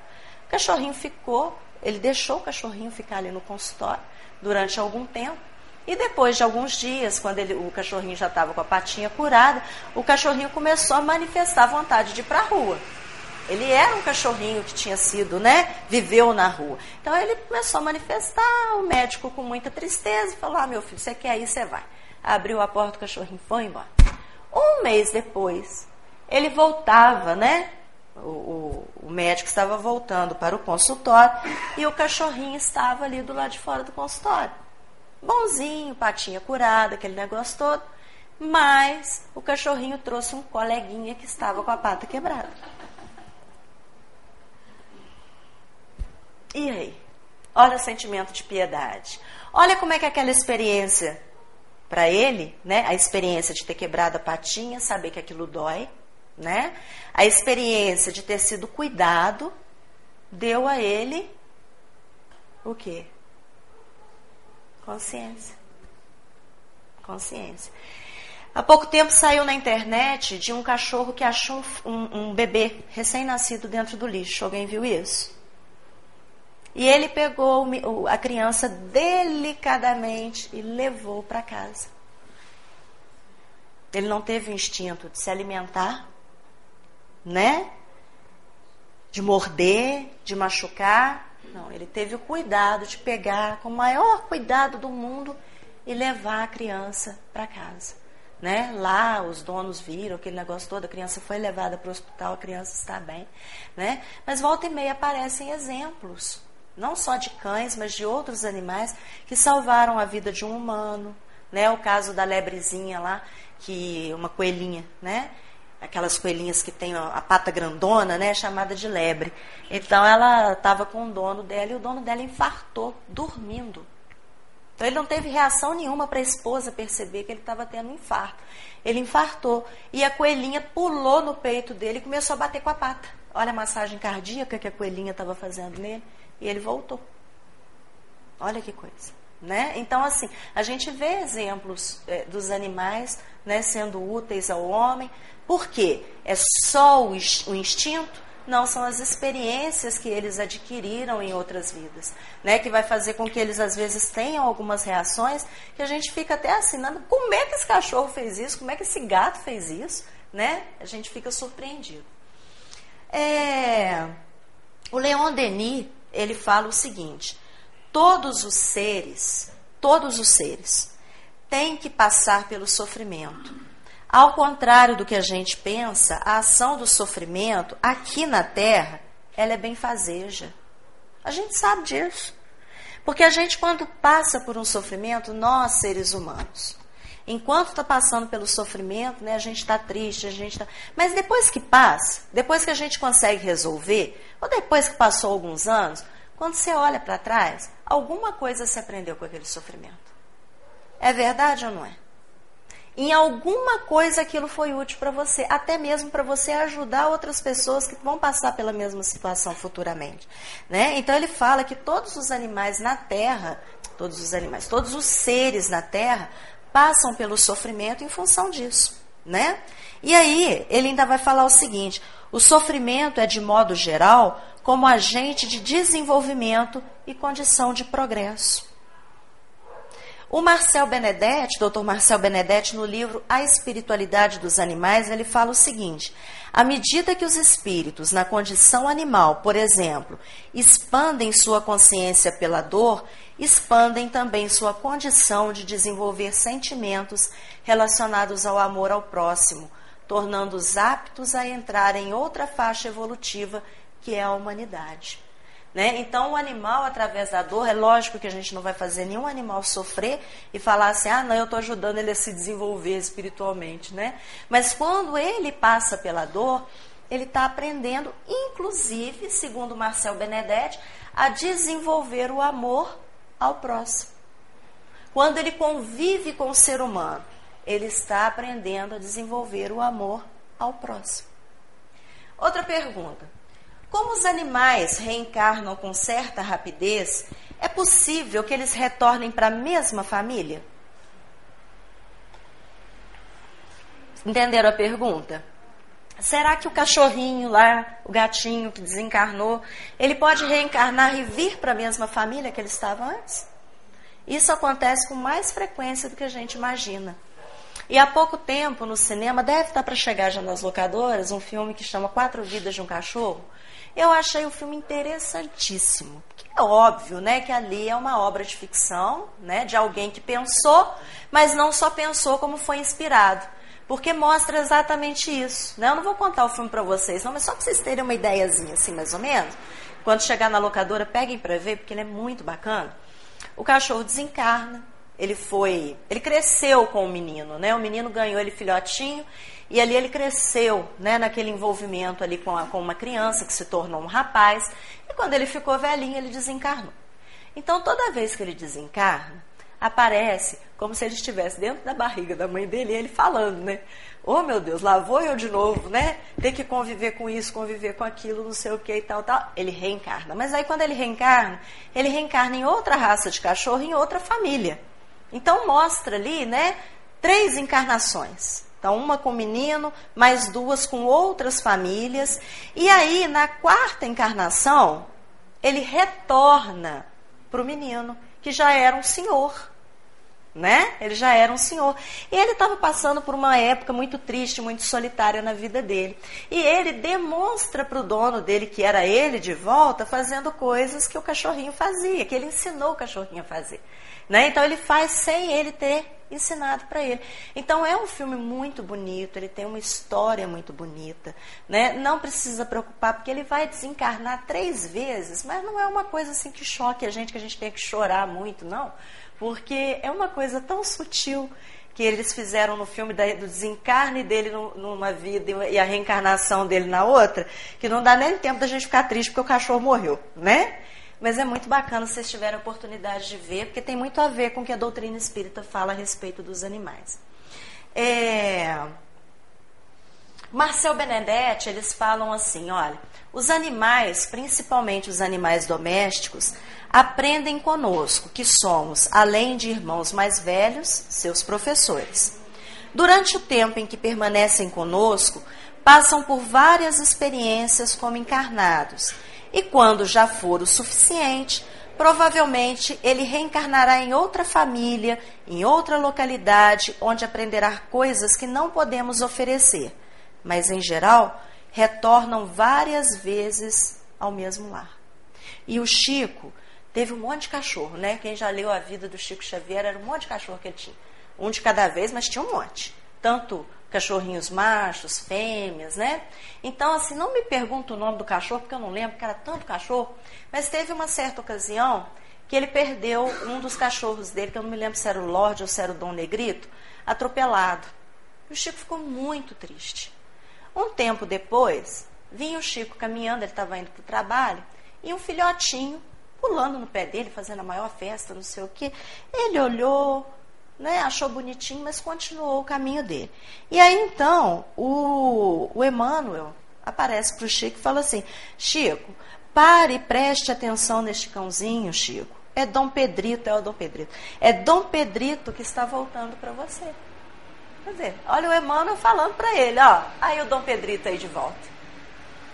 O cachorrinho ficou, ele deixou o cachorrinho ficar ali no consultório durante algum tempo. E depois de alguns dias, quando ele, o cachorrinho já estava com a patinha curada, o cachorrinho começou a manifestar vontade de ir para a rua. Ele era um cachorrinho que tinha sido, né? Viveu na rua. Então ele começou a manifestar, o médico com muita tristeza falou: Ah, meu filho, você quer ir, você vai. Abriu a porta, o cachorrinho foi embora. Um mês depois, ele voltava, né? O, o, o, médico estava voltando para o consultório e o cachorrinho estava ali do lado de fora do consultório. Bonzinho, patinha curada, aquele negócio todo. Mas o cachorrinho trouxe um coleguinha que estava com a pata quebrada. E aí? Olha o sentimento de piedade. Olha como é que é aquela experiência para ele, né? A experiência de ter quebrado a patinha, saber que aquilo dói, né? A experiência de ter sido cuidado deu a ele o quê? Consciência. Consciência. Há pouco tempo saiu na internet de um cachorro que achou um, um, um bebê recém-nascido dentro do lixo. Alguém viu isso? E ele pegou a criança delicadamente e levou para casa. Ele não teve o instinto de se alimentar, né? De morder, de machucar. Não, ele teve o cuidado de pegar com o maior cuidado do mundo e levar a criança para casa. Né? Lá os donos viram aquele negócio todo, a criança foi levada para o hospital, a criança está bem, né? Mas volta e meia aparecem exemplos não só de cães, mas de outros animais que salvaram a vida de um humano, né? O caso da lebrezinha lá, que uma coelhinha, né? Aquelas coelhinhas que têm a pata grandona, né? Chamada de lebre. Então ela estava com o dono dela e o dono dela infartou dormindo. Então ele não teve reação nenhuma para a esposa perceber que ele estava tendo um infarto. Ele infartou e a coelhinha pulou no peito dele e começou a bater com a pata. Olha a massagem cardíaca que a coelhinha estava fazendo nele e ele voltou. Olha que coisa. Né? Então, assim, a gente vê exemplos é, dos animais né, sendo úteis ao homem. Por quê? É só o, instinto? Não, são as experiências que eles adquiriram em outras vidas, né? Que vai fazer com que eles às vezes tenham algumas reações que a gente fica até assinando. Como é que esse cachorro fez isso? Como é que esse gato fez isso? Né? A gente fica surpreendido. É... O Leon Denis, ele fala o seguinte: todos os seres, todos os seres, têm que passar pelo sofrimento. Ao contrário do que a gente pensa, a ação do sofrimento aqui na Terra, ela é benfazeja. A gente sabe disso. Porque a gente, quando passa por um sofrimento, nós, seres humanos, enquanto está passando pelo sofrimento, né, a gente está triste, a gente está. Mas depois que passa, depois que a gente consegue resolver, ou depois que passou alguns anos, quando você olha para trás, alguma coisa se aprendeu com aquele sofrimento. É verdade ou não é? Em alguma coisa aquilo foi útil para você, até mesmo para você ajudar outras pessoas que vão passar pela mesma situação futuramente. Né? Então ele fala que todos os animais na Terra, todos os animais, todos os seres na Terra passam pelo sofrimento em função disso. Né? E aí ele ainda vai falar o seguinte: o sofrimento é, de modo geral, como agente de desenvolvimento e condição de progresso. O Marcel Benedetti, Dr. Marcel Benedetti, no livro A Espiritualidade dos Animais, ele fala o seguinte: à medida que os espíritos, na condição animal, por exemplo, expandem sua consciência pela dor, expandem também sua condição de desenvolver sentimentos relacionados ao amor ao próximo, tornando-os aptos a entrar em outra faixa evolutiva que é a humanidade. Né? Então, o animal, através da dor, é lógico que a gente não vai fazer nenhum animal sofrer e falar assim: ah, não, eu estou ajudando ele a se desenvolver espiritualmente. Né? Mas quando ele passa pela dor, ele está aprendendo, inclusive, segundo Marcel Benedetti, a desenvolver o amor ao próximo. Quando ele convive com o ser humano, ele está aprendendo a desenvolver o amor ao próximo. Outra pergunta: como os animais reencarnam com certa rapidez, é possível que eles retornem para a mesma família? Entenderam a pergunta? Será que o cachorrinho lá, o gatinho que desencarnou, ele pode reencarnar e vir para a mesma família que ele estava antes? Isso acontece com mais frequência do que a gente imagina. E há pouco tempo no cinema, deve estar para chegar já nas locadoras, um filme que chama Quatro Vidas de um Cachorro. Eu achei o filme interessantíssimo. É óbvio, né, que ali é uma obra de ficção, né, de alguém que pensou, mas não só pensou como foi inspirado porque mostra exatamente isso. Né? Eu não vou contar o filme para vocês, não, mas só para vocês terem uma ideiazinha, assim, mais ou menos. Quando chegar na locadora, peguem para ver, porque ele é muito bacana. O cachorro desencarna, ele foi, ele cresceu com o menino, né? O menino ganhou ele filhotinho e ali ele cresceu, né? Naquele envolvimento ali com, a, com uma criança que se tornou um rapaz. E quando ele ficou velhinho, ele desencarnou. Então, toda vez que ele desencarna, aparece como se ele estivesse dentro da barriga da mãe dele e ele falando, né? Oh meu Deus, lá vou eu de novo, né? Ter que conviver com isso, conviver com aquilo, não sei o que e tal, tal. Ele reencarna. Mas aí quando ele reencarna, ele reencarna em outra raça de cachorro, em outra família. Então mostra ali, né? Três encarnações. Então, uma com menino, mais duas com outras famílias. E aí, na quarta encarnação, ele retorna para o menino, que já era um senhor né? Ele já era um senhor. E ele estava passando por uma época muito triste, muito solitária na vida dele. E ele demonstra para o dono dele que era ele de volta, fazendo coisas que o cachorrinho fazia, que ele ensinou o cachorrinho a fazer. Né? Então ele faz sem ele ter ensinado para ele. Então é um filme muito bonito, ele tem uma história muito bonita, né? Não precisa preocupar porque ele vai desencarnar três vezes, mas não é uma coisa assim que choque a gente que a gente tem que chorar muito, não porque é uma coisa tão sutil que eles fizeram no filme do desencarne dele numa vida e a reencarnação dele na outra, que não dá nem tempo da gente ficar triste porque o cachorro morreu, né? Mas é muito bacana se vocês tiverem a oportunidade de ver, porque tem muito a ver com o que a doutrina espírita fala a respeito dos animais. É... Marcel Benedetti, eles falam assim, olha, os animais, principalmente os animais domésticos, aprendem conosco que somos, além de irmãos mais velhos, seus professores. Durante o tempo em que permanecem conosco, passam por várias experiências como encarnados, e quando já for o suficiente, provavelmente ele reencarnará em outra família, em outra localidade, onde aprenderá coisas que não podemos oferecer, mas em geral retornam várias vezes ao mesmo lar. E o Chico teve um monte de cachorro, né? Quem já leu a vida do Chico Xavier era um monte de cachorro que ele tinha. Um de cada vez, mas tinha um monte. Tanto cachorrinhos machos, fêmeas, né? Então, assim, não me pergunta o nome do cachorro, porque eu não lembro, porque era tanto cachorro. Mas teve uma certa ocasião que ele perdeu um dos cachorros dele, que eu não me lembro se era o Lorde ou se era o Dom Negrito, atropelado. E o Chico ficou muito triste. Um tempo depois, vinha o Chico caminhando, ele estava indo para o trabalho, e um filhotinho pulando no pé dele, fazendo a maior festa, não sei o quê. Ele olhou, né, achou bonitinho, mas continuou o caminho dele. E aí então, o, o Emmanuel aparece para o Chico e fala assim: Chico, pare e preste atenção neste cãozinho, Chico. É Dom Pedrito, é o Dom Pedrito. É Dom Pedrito que está voltando para você. Quer dizer, olha o Emmanuel falando para ele, ó, aí o Dom Pedrito aí de volta.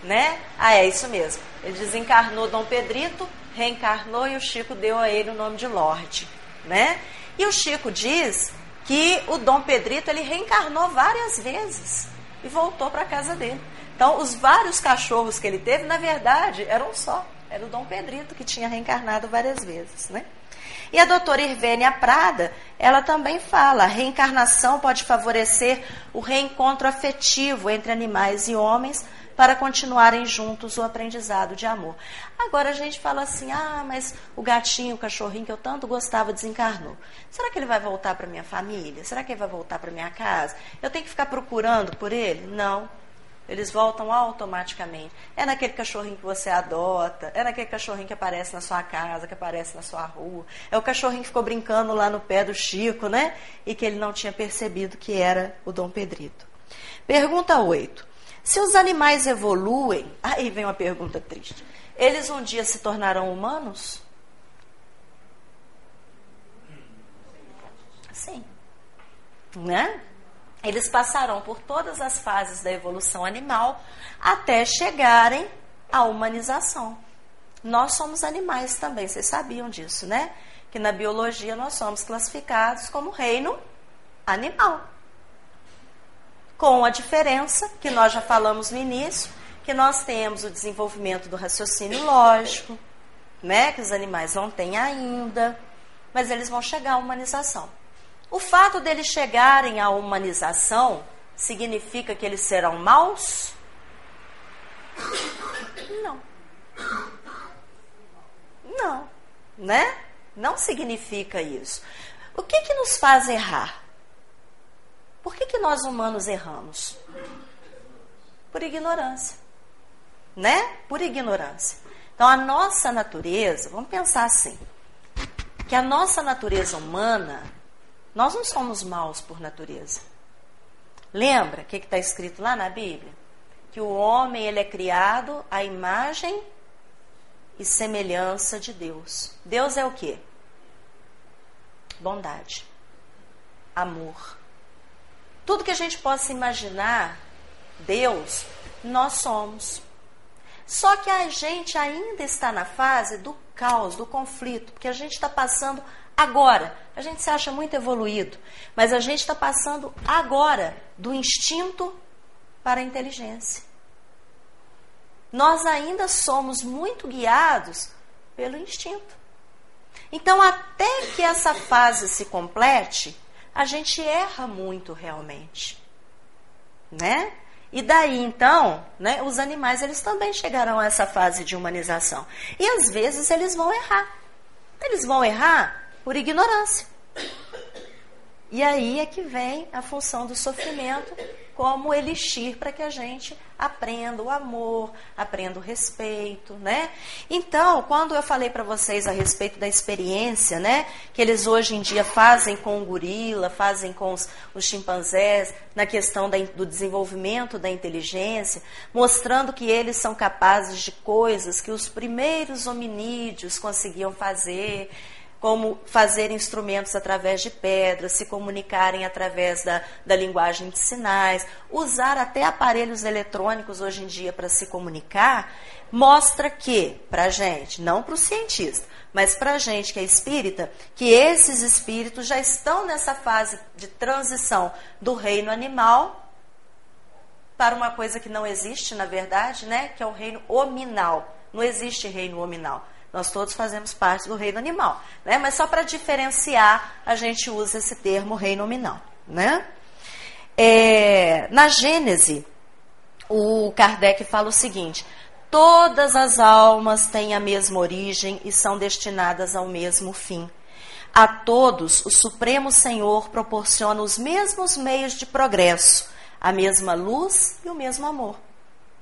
Né? Ah, é isso mesmo. Ele desencarnou Dom Pedrito, reencarnou e o Chico deu a ele o nome de Lorde, né? E o Chico diz que o Dom Pedrito ele reencarnou várias vezes e voltou para a casa dele. Então, os vários cachorros que ele teve, na verdade, eram só. Era o Dom Pedrito que tinha reencarnado várias vezes, né? E a doutora Irvênia Prada, ela também fala, a reencarnação pode favorecer o reencontro afetivo entre animais e homens, para continuarem juntos o aprendizado de amor. Agora a gente fala assim: ah, mas o gatinho, o cachorrinho que eu tanto gostava desencarnou. Será que ele vai voltar para minha família? Será que ele vai voltar para minha casa? Eu tenho que ficar procurando por ele? Não. Eles voltam automaticamente. É naquele cachorrinho que você adota, é naquele cachorrinho que aparece na sua casa, que aparece na sua rua. É o cachorrinho que ficou brincando lá no pé do Chico, né? E que ele não tinha percebido que era o Dom Pedrito. Pergunta 8. Se os animais evoluem, aí vem uma pergunta triste. Eles um dia se tornarão humanos? Sim. Né? eles passarão por todas as fases da evolução animal até chegarem à humanização. Nós somos animais também, vocês sabiam disso, né? Que na biologia nós somos classificados como reino animal. Com a diferença que nós já falamos no início, que nós temos o desenvolvimento do raciocínio lógico, né? Que os animais não têm ainda, mas eles vão chegar à humanização. O fato deles chegarem à humanização significa que eles serão maus? Não. Não, né? Não significa isso. O que que nos faz errar? Por que que nós humanos erramos? Por ignorância. Né? Por ignorância. Então a nossa natureza, vamos pensar assim, que a nossa natureza humana nós não somos maus por natureza. Lembra o que está escrito lá na Bíblia? Que o homem ele é criado à imagem e semelhança de Deus. Deus é o quê? Bondade, amor. Tudo que a gente possa imaginar, Deus, nós somos. Só que a gente ainda está na fase do caos, do conflito, porque a gente está passando agora. A gente se acha muito evoluído, mas a gente está passando agora do instinto para a inteligência. Nós ainda somos muito guiados pelo instinto. Então, até que essa fase se complete, a gente erra muito realmente, né? E daí então, né, os animais eles também chegarão a essa fase de humanização. E às vezes eles vão errar. Eles vão errar por ignorância. E aí é que vem a função do sofrimento como elixir para que a gente aprenda o amor, aprenda o respeito, né? Então, quando eu falei para vocês a respeito da experiência, né, que eles hoje em dia fazem com o gorila, fazem com os, os chimpanzés, na questão da, do desenvolvimento da inteligência, mostrando que eles são capazes de coisas que os primeiros hominídeos conseguiam fazer, como fazer instrumentos através de pedras, se comunicarem através da, da linguagem de sinais, usar até aparelhos eletrônicos hoje em dia para se comunicar, mostra que, para a gente, não para o cientista, mas para a gente que é espírita, que esses espíritos já estão nessa fase de transição do reino animal para uma coisa que não existe, na verdade, né? que é o reino hominal. Não existe reino hominal. Nós todos fazemos parte do reino animal, né? Mas só para diferenciar, a gente usa esse termo reino nominal, né? É, na Gênese, o Kardec fala o seguinte: todas as almas têm a mesma origem e são destinadas ao mesmo fim. A todos, o Supremo Senhor proporciona os mesmos meios de progresso, a mesma luz e o mesmo amor,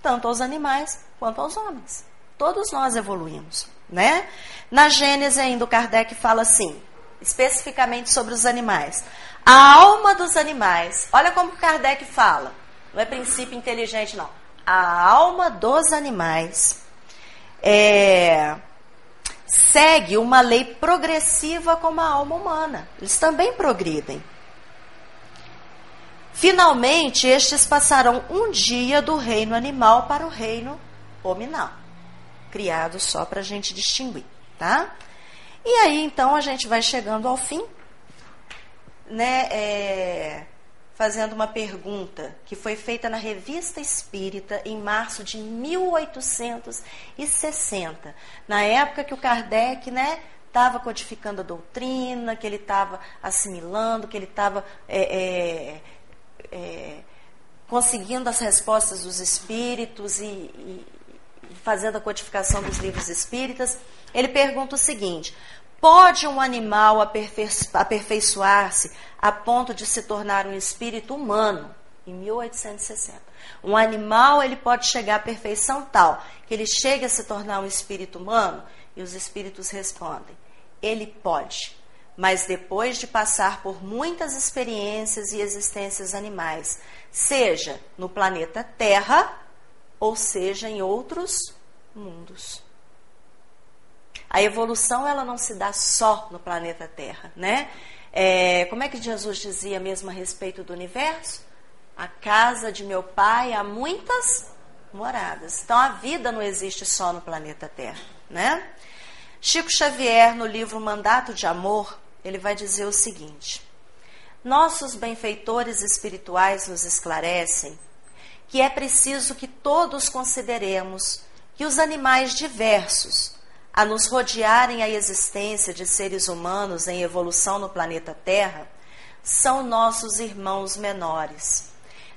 tanto aos animais quanto aos homens. Todos nós evoluímos né? Na Gênesis ainda o Kardec fala assim, especificamente sobre os animais. A alma dos animais, olha como o Kardec fala, não é princípio inteligente não. A alma dos animais é, segue uma lei progressiva como a alma humana. Eles também progridem. Finalmente, estes passarão um dia do reino animal para o reino hominal criado só para a gente distinguir, tá? E aí, então, a gente vai chegando ao fim, né, é, fazendo uma pergunta que foi feita na Revista Espírita em março de 1860, na época que o Kardec, né, estava codificando a doutrina, que ele estava assimilando, que ele estava é, é, é, conseguindo as respostas dos espíritos e, e fazendo a codificação dos livros espíritas, ele pergunta o seguinte: pode um animal aperfeiçoar-se a ponto de se tornar um espírito humano? Em 1860. Um animal ele pode chegar à perfeição tal que ele chega a se tornar um espírito humano? E os espíritos respondem: ele pode, mas depois de passar por muitas experiências e existências animais, seja no planeta Terra ou seja em outros mundos. A evolução ela não se dá só no planeta Terra, né? É, como é que Jesus dizia mesmo a respeito do universo? A casa de meu pai há muitas moradas. Então a vida não existe só no planeta Terra, né? Chico Xavier, no livro Mandato de Amor, ele vai dizer o seguinte: Nossos benfeitores espirituais nos esclarecem que é preciso que todos consideremos que os animais diversos, a nos rodearem a existência de seres humanos em evolução no planeta Terra, são nossos irmãos menores,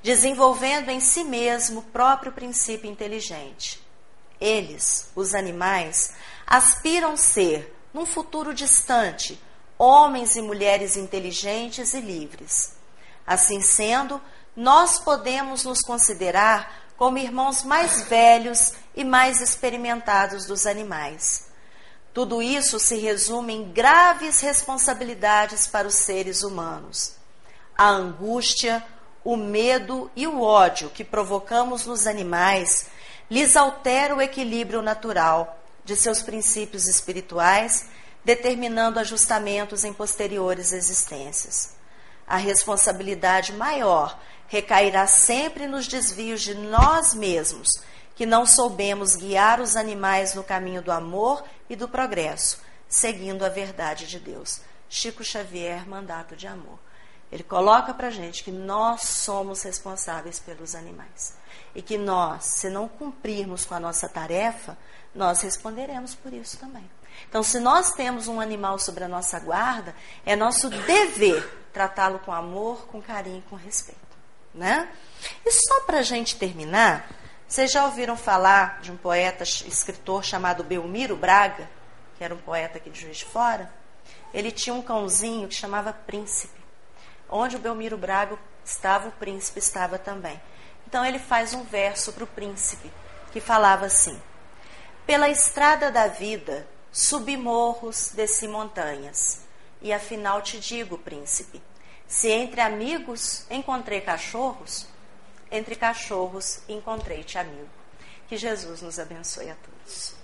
desenvolvendo em si mesmo o próprio princípio inteligente. Eles, os animais, aspiram ser, num futuro distante, homens e mulheres inteligentes e livres. Assim sendo, nós podemos nos considerar como irmãos mais velhos e mais experimentados dos animais. Tudo isso se resume em graves responsabilidades para os seres humanos. A angústia, o medo e o ódio que provocamos nos animais lhes altera o equilíbrio natural de seus princípios espirituais, determinando ajustamentos em posteriores existências. A responsabilidade maior recairá sempre nos desvios de nós mesmos, que não soubemos guiar os animais no caminho do amor e do progresso, seguindo a verdade de Deus. Chico Xavier, Mandato de Amor. Ele coloca para gente que nós somos responsáveis pelos animais e que nós, se não cumprirmos com a nossa tarefa, nós responderemos por isso também. Então, se nós temos um animal sobre a nossa guarda, é nosso dever tratá-lo com amor, com carinho com respeito né? E só para a gente terminar, vocês já ouviram falar de um poeta, escritor chamado Belmiro Braga, que era um poeta aqui de Juiz de Fora? Ele tinha um cãozinho que chamava Príncipe. Onde o Belmiro Braga estava, o príncipe estava também. Então ele faz um verso para o príncipe, que falava assim: Pela estrada da vida, subi morros, desci montanhas. E afinal te digo, príncipe, se entre amigos encontrei cachorros, entre cachorros encontrei-te amigo. Que Jesus nos abençoe a todos.